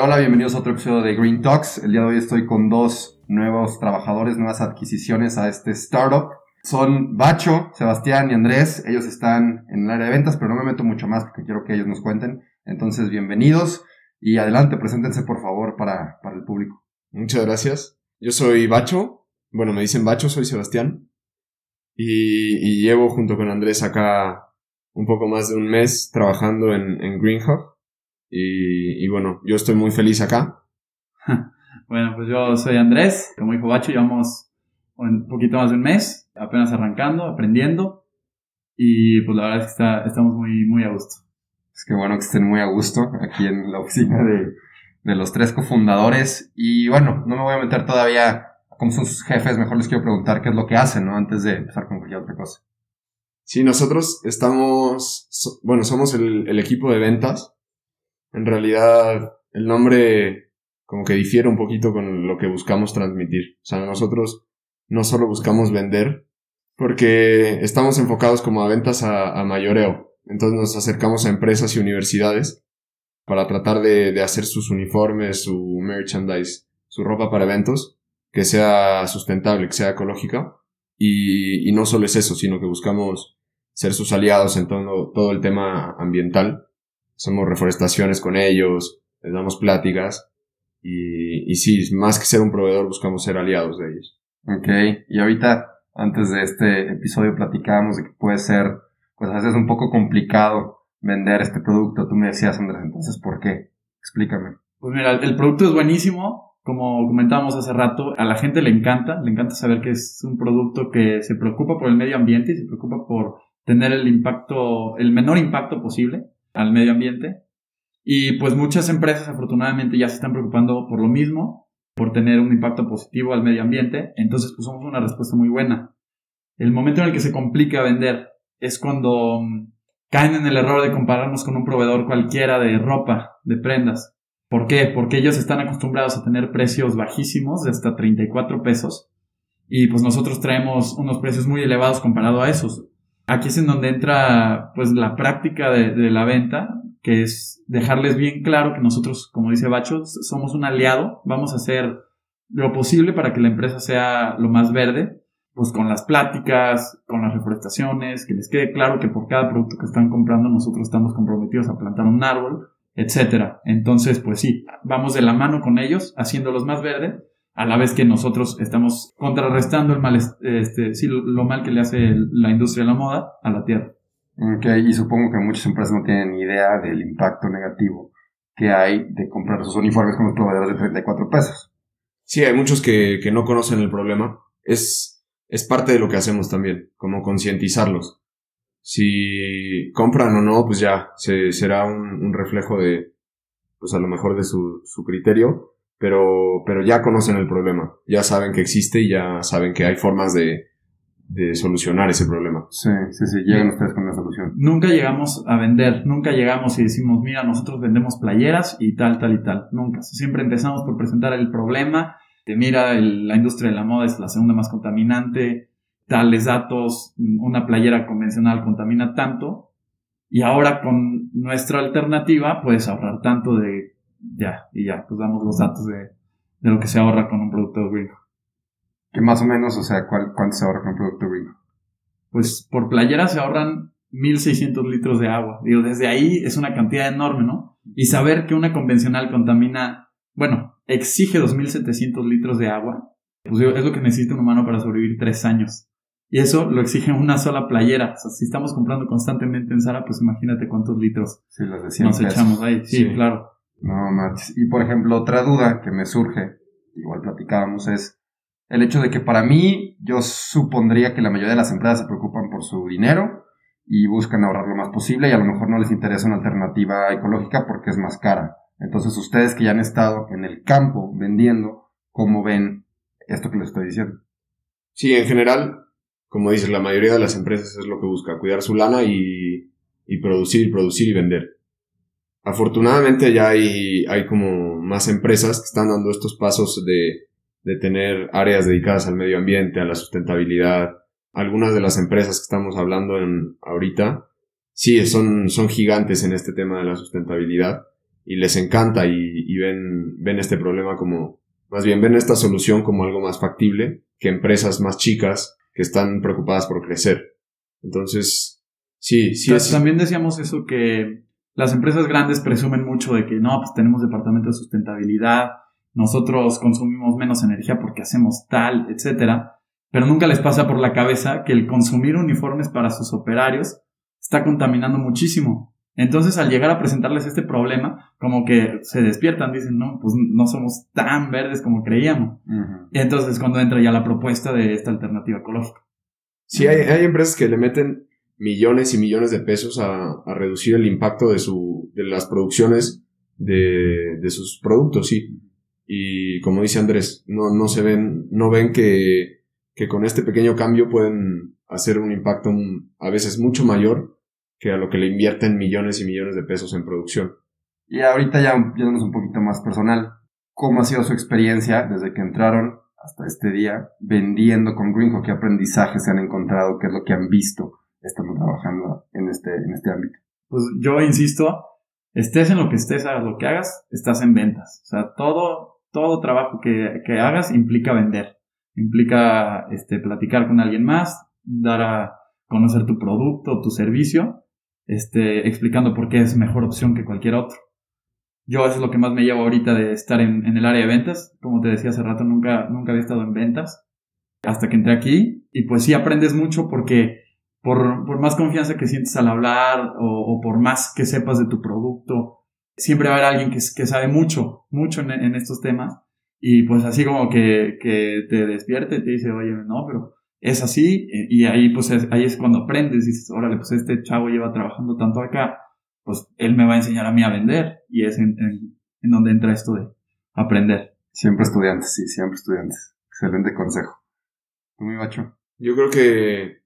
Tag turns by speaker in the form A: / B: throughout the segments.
A: Hola, bienvenidos a otro episodio de Green Talks. El día de hoy estoy con dos nuevos trabajadores, nuevas adquisiciones a este startup. Son Bacho, Sebastián y Andrés. Ellos están en el área de ventas, pero no me meto mucho más porque quiero que ellos nos cuenten. Entonces, bienvenidos y adelante, preséntense por favor para, para el público.
B: Muchas gracias. Yo soy Bacho. Bueno, me dicen Bacho, soy Sebastián. Y, y llevo junto con Andrés acá un poco más de un mes trabajando en, en Green Hub. Y, y bueno, yo estoy muy feliz acá.
C: Bueno, pues yo soy Andrés, como dijo Bacho, llevamos un poquito más de un mes, apenas arrancando, aprendiendo, y pues la verdad es que está, estamos muy, muy a gusto.
A: Es que bueno que estén muy a gusto aquí en la oficina de, de los tres cofundadores. Y bueno, no me voy a meter todavía a cómo son sus jefes, mejor les quiero preguntar qué es lo que hacen, ¿no? Antes de empezar con cualquier otra cosa.
B: Sí, nosotros estamos, bueno, somos el, el equipo de ventas. En realidad, el nombre como que difiere un poquito con lo que buscamos transmitir. O sea, nosotros no solo buscamos vender, porque estamos enfocados como a ventas a, a mayoreo. Entonces nos acercamos a empresas y universidades para tratar de, hacer sus uniformes, su merchandise, su ropa para eventos, que sea sustentable, que sea ecológica. Y, y no solo es eso, sino que buscamos ser sus aliados en todo, todo el tema ambiental. Hacemos reforestaciones con ellos, les damos pláticas. Y, y sí, más que ser un proveedor, buscamos ser aliados de ellos.
A: Ok, y ahorita, antes de este episodio, platicábamos de que puede ser, pues a veces un poco complicado vender este producto. Tú me decías, Andrés, entonces, ¿por qué? Explícame.
C: Pues mira, el producto es buenísimo, como comentábamos hace rato, a la gente le encanta, le encanta saber que es un producto que se preocupa por el medio ambiente y se preocupa por tener el impacto, el menor impacto posible al medio ambiente. Y pues muchas empresas afortunadamente ya se están preocupando por lo mismo, por tener un impacto positivo al medio ambiente. Entonces pues somos una respuesta muy buena. El momento en el que se complica vender es cuando mm, caen en el error de compararnos con un proveedor cualquiera de ropa, de prendas. ¿Por qué? Porque ellos están acostumbrados a tener precios bajísimos de hasta 34 pesos y pues nosotros traemos unos precios muy elevados comparado a esos. Aquí es en donde entra pues la práctica de, la venta, que es dejarles bien claro que nosotros, como dice Bacho, somos un aliado, vamos a hacer lo posible para que la empresa sea lo más verde, pues con las pláticas, con las reforestaciones, que les quede claro que por cada producto que están comprando nosotros estamos comprometidos a plantar un árbol, etcétera. Entonces, pues sí, vamos de la mano con ellos, haciéndolos más verde, a la vez que nosotros estamos contrarrestando el mal, este, sí, lo mal que le hace la industria de la moda a la tierra.
A: Ok, y supongo que muchas empresas no tienen ni idea del impacto negativo que hay de comprar sus uniformes con los proveedores de 34 pesos.
B: Sí, hay muchos que, que no conocen el problema. Es, es parte de lo que hacemos también, como concientizarlos. Si compran o no, pues ya, se, será un, un reflejo de, pues a lo mejor de su, su criterio, pero, pero ya conocen el problema, ya saben que existe y ya saben que hay formas de, de solucionar ese problema.
A: Sí, sí, sí, llegan ustedes con una solución.
C: Nunca llegamos a vender, nunca llegamos y decimos, mira, nosotros vendemos playeras y tal, tal y tal. Nunca. Siempre empezamos por presentar el problema de, mira, el- la industria de la moda es la segunda más contaminante, tales datos, una playera convencional contamina tanto, y ahora con nuestra alternativa puedes ahorrar tanto de, ya, y ya, pues damos los datos de, de lo que se ahorra con un producto green.
A: Que más o menos, o sea, ¿cuál, ¿cuánto se ahorra con un producto green?
C: pues por playera se ahorran 1600 litros de agua. Digo, desde ahí es una cantidad enorme, ¿no? Y saber que una convencional contamina, bueno, exige 2700 litros de agua, pues digo, es lo que necesita un humano para sobrevivir tres años. Y eso lo exige una sola playera. O sea, si estamos comprando constantemente en Zara, pues imagínate cuántos litros
A: Sí, las de 100
C: nos
A: pesos.
C: echamos ahí. Sí,
B: Sí.
C: claro.
A: No, manches. Y por ejemplo, otra duda que me surge, igual platicábamos, es el hecho de que para mí yo supondría que la mayoría de las empresas se preocupan por su dinero y buscan ahorrar lo más posible y a lo mejor no les interesa una alternativa ecológica porque es más cara. Entonces ustedes que ya han estado en el campo vendiendo, ¿cómo ven esto que les estoy diciendo?
B: Sí, en general, como dices, la mayoría de las empresas es lo que busca, cuidar su lana y, y producir, producir y vender. Afortunadamente ya hay, hay como más empresas que están dando estos pasos de, de tener áreas dedicadas al medio ambiente, a la sustentabilidad. Algunas de las empresas que estamos hablando en, ahorita, sí, son, son gigantes en este tema de la sustentabilidad y les encanta y, y ven, ven este problema como, más bien ven esta solución como algo más factible que empresas más chicas que están preocupadas por crecer. Entonces, sí, sí.
C: Es... También decíamos eso que las empresas grandes presumen mucho de que no, pues tenemos departamento de sustentabilidad, nosotros consumimos menos energía porque hacemos tal, etcétera, pero nunca les pasa por la cabeza que el consumir uniformes para sus operarios está contaminando muchísimo. Entonces, al llegar a presentarles este problema, como que se despiertan, dicen, no, pues no somos tan verdes como creíamos. Y entonces, cuando entra ya la propuesta de esta alternativa ecológica.
B: Sí, hay, hay empresas que le meten millones y millones de pesos a, a reducir el impacto de, su, de las producciones de, de sus productos, sí. Y como dice Andrés, no, no se ven, no ven que, que con este pequeño cambio pueden hacer un impacto a veces mucho mayor que a lo que le invierten millones y millones de pesos en producción.
A: Y ahorita ya yéndonos un poquito más personal, ¿cómo ha sido su experiencia desde que entraron hasta este día vendiendo con Greenco? ¿Qué aprendizajes se han encontrado? ¿Qué es lo que han visto estando trabajando en este, en este ámbito?
C: Pues yo insisto, estés en lo que estés, hagas lo que hagas, estás en ventas. O sea, todo, todo trabajo que, que hagas implica vender. Implica este, platicar con alguien más, dar a conocer tu producto, tu servicio este, explicando por qué es mejor opción que cualquier otro. Yo eso es lo que más me llevo ahorita de estar en, en, el área de ventas. Como te decía hace rato, nunca, nunca había estado en ventas hasta que entré aquí. Y pues sí aprendes mucho porque por, por más confianza que sientes al hablar o, o, por más que sepas de tu producto, siempre va a haber alguien que, que sabe mucho, mucho en, en, estos temas. Y pues así como que, que te despierte y te dice, oye, no, pero es así y ahí pues es, ahí es cuando aprendes y dices, órale, pues este chavo lleva trabajando tanto acá, pues él me va a enseñar a mí a vender y es en, en, donde entra esto de aprender.
A: Siempre estudiantes, sí, siempre estudiantes. Excelente consejo. ¿Tú, mi bacho?
B: Yo creo que,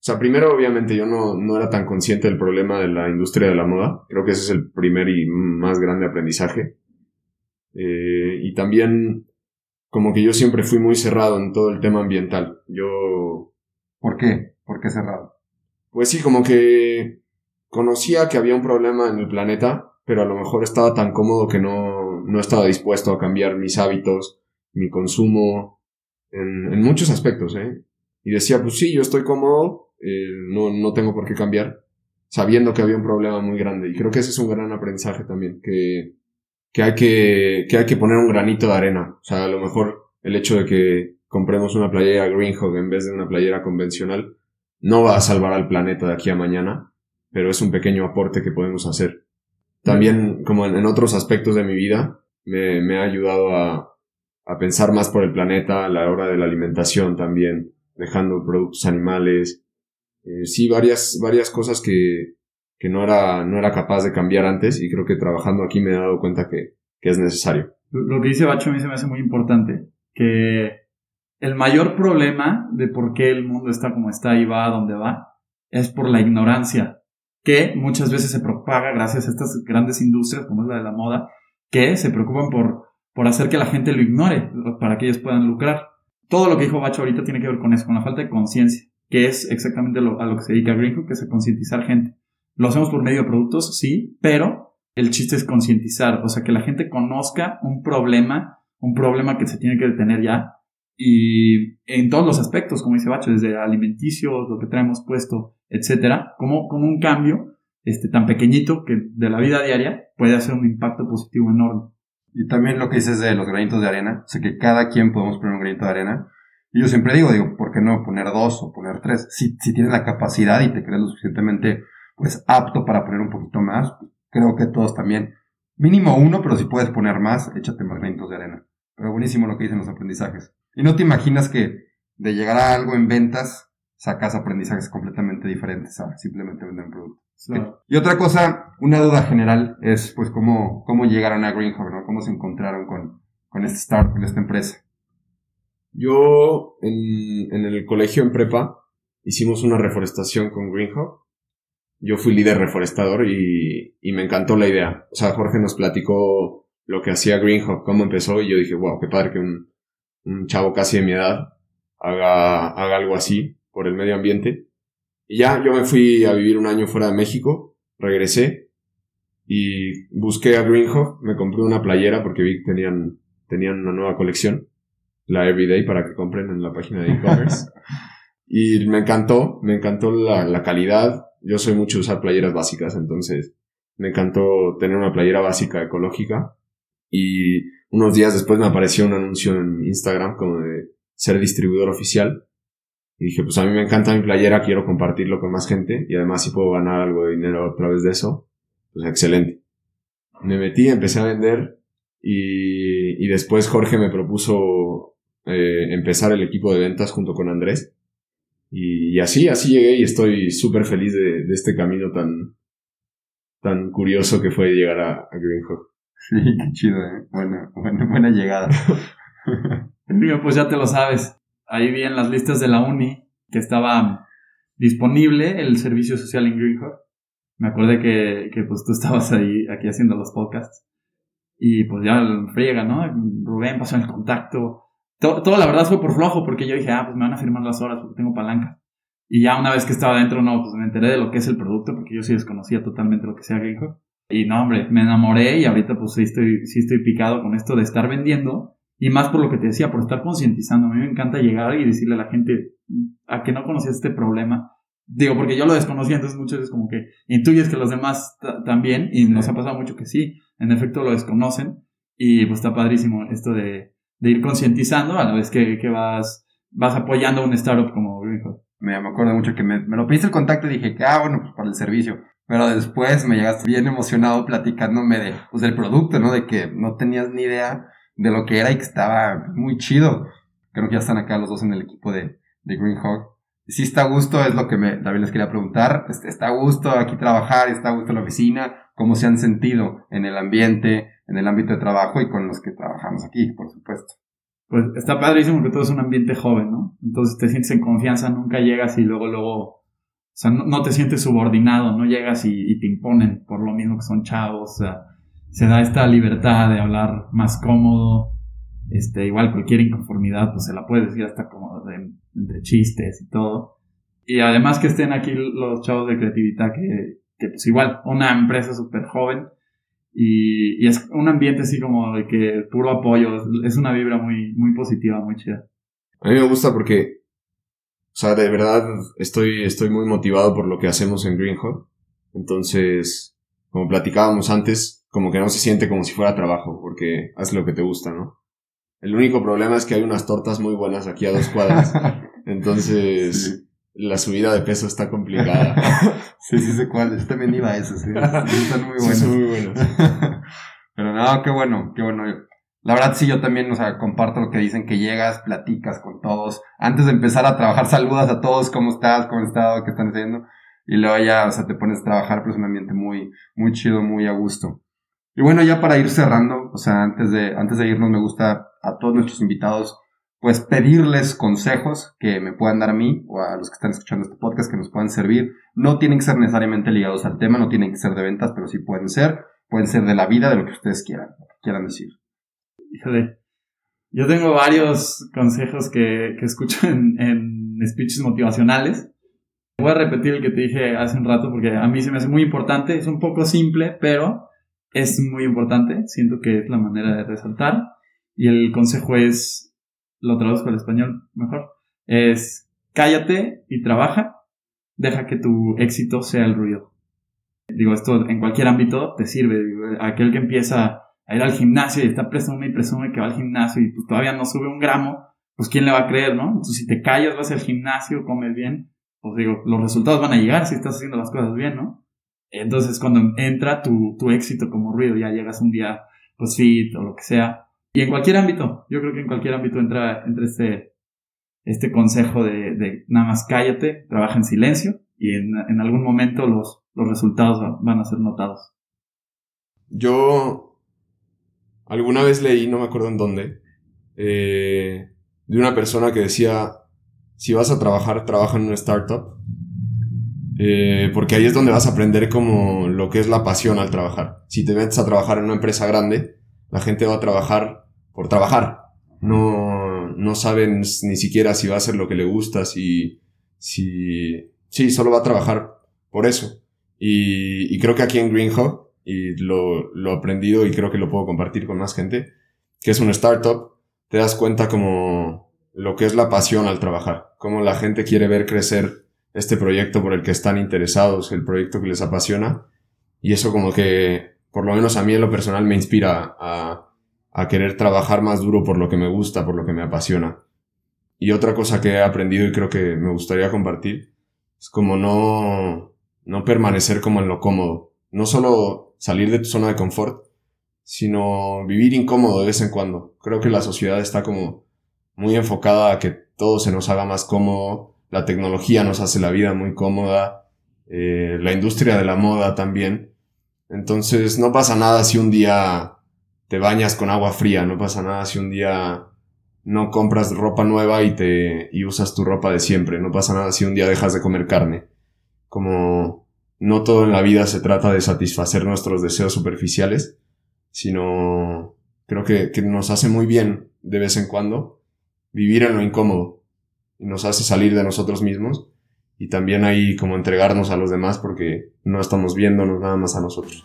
B: sea, primero obviamente yo no, no era tan consciente del problema de la industria de la moda. Creo que ese es el primer y más grande aprendizaje. Eh, y también como que yo siempre fui muy cerrado en todo el tema ambiental. Yo...
A: ¿Por qué? ¿Por qué cerrado?
B: Pues sí, como que conocía que había un problema en el planeta, pero a lo mejor estaba tan cómodo que no, no estaba dispuesto a cambiar mis hábitos, mi consumo, en, en muchos aspectos, ¿eh? Y decía, pues sí, yo estoy cómodo, eh, no, no tengo por qué cambiar, sabiendo que había un problema muy grande. Y creo que ese es un gran aprendizaje también, que que hay que, que hay que poner un granito de arena. O sea, a lo mejor el hecho de que compremos una playera Greenhog en vez de una playera convencional no va a salvar al planeta de aquí a mañana, pero es un pequeño aporte que podemos hacer. También, como en, otros aspectos de mi vida, me, me ha ayudado a, a, pensar más por el planeta a la hora de la alimentación también, dejando productos animales. Eh, sí, varias, varias cosas que, que no era, no era capaz de cambiar antes y creo que trabajando aquí me he dado cuenta que, que es necesario.
C: Lo que dice Bacho a mí se me hace muy importante, que el mayor problema de por qué el mundo está como está y va a donde va es por la ignorancia, que muchas veces se propaga gracias a estas grandes industrias como es la de la moda, que se preocupan por, por hacer que la gente lo ignore para que ellos puedan lucrar. Todo lo que dijo Bacho ahorita tiene que ver con eso, con la falta de conciencia, que es exactamente lo, a lo que se dedica Greenhook, que es a concientizar gente. Lo hacemos por medio de productos, sí, pero el chiste es concientizar, o sea, que la gente conozca un problema, un problema que se tiene que detener ya, y en todos los aspectos, como dice Bacho, desde alimenticios, lo que traemos puesto, etcétera, como, como un cambio este, tan pequeñito que de la vida diaria puede hacer un impacto positivo enorme.
A: Y también lo que dices de los granitos de arena, o sea, que cada quien podemos poner un granito de arena. Y yo siempre digo, digo, ¿por qué no poner dos o poner tres? Si, si tienes la capacidad y te crees lo suficientemente pues apto para poner un poquito más. Creo que todos también, mínimo uno, pero si puedes poner más, échate más granitos de arena. Pero buenísimo lo que dicen los aprendizajes. Y no te imaginas que de llegar a algo en ventas, sacas aprendizajes completamente diferentes a simplemente vender un producto. Y otra cosa, una duda general es pues cómo, cómo llegaron a Greenhawk, ¿no? Cómo se encontraron con, con este startup, con esta empresa.
B: Yo en, en el colegio en prepa hicimos una reforestación con Greenhawk. Yo fui líder reforestador y, y me encantó la idea. O sea, Jorge nos platicó lo que hacía Greenhawk, cómo empezó y yo dije, wow, qué padre que un, un chavo casi de mi edad haga, haga algo así por el medio ambiente. Y ya, yo me fui a vivir un año fuera de México, regresé y busqué a Greenhawk, me compré una playera porque vi que tenían, tenían una nueva colección, la Everyday, para que compren en la página de e-commerce. y me encantó, me encantó la, la calidad. Yo soy mucho de usar playeras básicas, entonces me encantó tener una playera básica ecológica. Y unos días después me apareció un anuncio en Instagram como de ser distribuidor oficial. Y dije, pues a mí me encanta mi playera, quiero compartirlo con más gente y además si puedo ganar algo de dinero a través de eso, pues excelente. Me metí, empecé a vender y, y después Jorge me propuso eh, empezar el equipo de ventas junto con Andrés. Y, así, así llegué y estoy súper feliz de, de, este camino tan, tan curioso que fue llegar a, a Greenhawk.
A: Sí, qué chido, ¿eh? buena, buena, buena llegada.
C: pues ya te lo sabes. Ahí vi en las listas de la uni que estaba disponible el servicio social en Greenhawk. Me acordé que, que pues tú estabas ahí, aquí haciendo los podcasts. Y pues ya friega, ¿no? Rubén pasó el contacto. Todo, todo, la verdad fue por flojo porque yo dije, ah, pues me van a firmar las horas porque tengo palanca. Y ya una vez que estaba dentro, no, pues me enteré de lo que es el producto porque yo sí desconocía totalmente lo que sea Greenhawk. Y no, hombre, me enamoré y ahorita pues sí estoy, sí estoy picado con esto de estar vendiendo y más por lo que te decía, por estar concientizando. A mí me encanta llegar y decirle a la gente a que no conocía este problema. Digo, porque yo lo desconocía, entonces muchas veces como que intuyes que los demás también, y nos ha pasado mucho que sí, en efecto lo desconocen, y pues está padrísimo esto de, de ir concientizando a la vez que, que, vas, vas apoyando a un startup como Greenhawk.
A: Me, me acuerdo mucho que me, me lo pediste el contacto y dije que, ah, bueno, pues para el servicio. Pero después me llegaste bien emocionado platicándome de, pues, del producto, ¿no? De que no tenías ni idea de lo que era y que estaba muy chido. Creo que ya están acá los dos en el equipo de, de Green Hawk. Si está a gusto, es lo que me, también les quería preguntar. Este, ¿Está a gusto aquí trabajar? ¿Está a gusto la oficina? ¿Cómo se han sentido en el ambiente, en el ámbito de trabajo y con los que trabajamos aquí, por supuesto?
C: Pues está padrísimo que todo es un ambiente joven, ¿no? Entonces te sientes en confianza, nunca llegas y luego, luego, o sea, no, te sientes subordinado, no llegas y, y, te imponen por lo mismo que son chavos, o sea, se da esta libertad de hablar más cómodo. Este, igual cualquier inconformidad, pues se la puede decir hasta como de, entre chistes y todo. Y además que estén aquí los chavos de creatividad que, que pues igual, una empresa súper joven y, y, es un ambiente así como de que puro apoyo, es una vibra muy, muy positiva, muy chida.
B: A mí me gusta porque, o sea, de verdad estoy, estoy muy motivado por lo que hacemos en Greenhawk. Entonces, como platicábamos antes, como que no se siente como si fuera trabajo, porque haces lo que te gusta, ¿no? El único problema es que hay unas tortas muy buenas aquí a dos cuadras. Entonces, la subida de peso está complicada.
A: sí, sí sé cuál. Yo también iba a eso, sí. Están muy buenos.
B: Sí, muy buenos.
A: Pero no, qué bueno, qué bueno. La verdad sí, yo también, o sea, comparto lo que dicen, que llegas, platicas con todos. Antes de empezar a trabajar, saludas a todos, ¿cómo estás? ¿Cómo has estado? ¿Qué están haciendo? Y luego ya, o sea, te pones a trabajar, pero es un ambiente muy, muy chido, muy a gusto. Y bueno, ya para ir cerrando, o sea, antes de, antes de irnos, me gusta a todos nuestros invitados, pues pedirles consejos que me puedan dar a mí o a los que están escuchando este podcast que nos puedan servir. No tienen que ser necesariamente ligados al tema, no tienen que ser de ventas, pero sí pueden ser. Pueden ser de la vida, de lo que ustedes quieran, quieran decir.
C: Híjole, yo tengo varios consejos que, que escucho en, en speeches motivacionales. Voy a repetir el que te dije hace un rato porque a mí se me hace muy importante. Es un poco simple, pero es muy importante, siento que es la manera de resaltar. Y el consejo es, lo traduzco al español mejor, es cállate y trabaja, deja que tu éxito sea el ruido. Digo, esto en cualquier ámbito te sirve. aquel que empieza a ir al gimnasio y está presume y presume que va al gimnasio y pues todavía no sube un gramo, pues quién le va a creer, ¿no? Entonces si te callas, vas al gimnasio, comes bien, pues digo, los resultados van a llegar si estás haciendo las cosas bien, ¿no? Entonces, cuando entra tu, tu éxito como ruido, ya llegas un día, pues fit o lo que sea. Y en cualquier ámbito, yo creo que en cualquier ámbito entra, entra este, este consejo de, nada más cállate, trabaja en silencio y en, en algún momento los, los resultados van a ser notados.
B: Yo alguna vez leí, no me acuerdo en dónde, eh, de una persona que decía, si vas a trabajar, trabaja en una startup, eh, porque ahí es donde vas a aprender como lo que es la pasión al trabajar. Si te metes a trabajar en una empresa grande, la gente va a trabajar por trabajar. No, no saben ni siquiera si va a hacer lo que le gusta, si, si, sí, solo va a trabajar por eso. Y, y creo que aquí en Greenhawk, y lo, lo aprendido y creo que lo puedo compartir con más gente, que es una startup, te das cuenta como lo que es la pasión al trabajar, cómo la gente quiere ver crecer este proyecto por el que están interesados, el proyecto que les apasiona, y eso como que, por lo menos a mí en lo personal, me inspira a, a querer trabajar más duro por lo que me gusta, por lo que me apasiona. Y otra cosa que he aprendido y creo que me gustaría compartir es como no, no permanecer como en lo cómodo. No solo salir de tu zona de confort, sino vivir incómodo de vez en cuando. Creo que la sociedad está como muy enfocada a que todo se nos haga más cómodo, la tecnología nos hace la vida muy cómoda, eh, la industria de la moda también. Entonces no pasa nada si un día te bañas con agua fría, no pasa nada si un día no compras ropa nueva y te y usas tu ropa de siempre, no pasa nada si un día dejas de comer carne. Como no todo en la vida se trata de satisfacer nuestros deseos superficiales, sino creo que, que nos hace muy bien de vez en cuando vivir en lo incómodo y nos hace salir de nosotros mismos y también ahí como entregarnos a los demás porque no estamos viéndonos nada más a nosotros.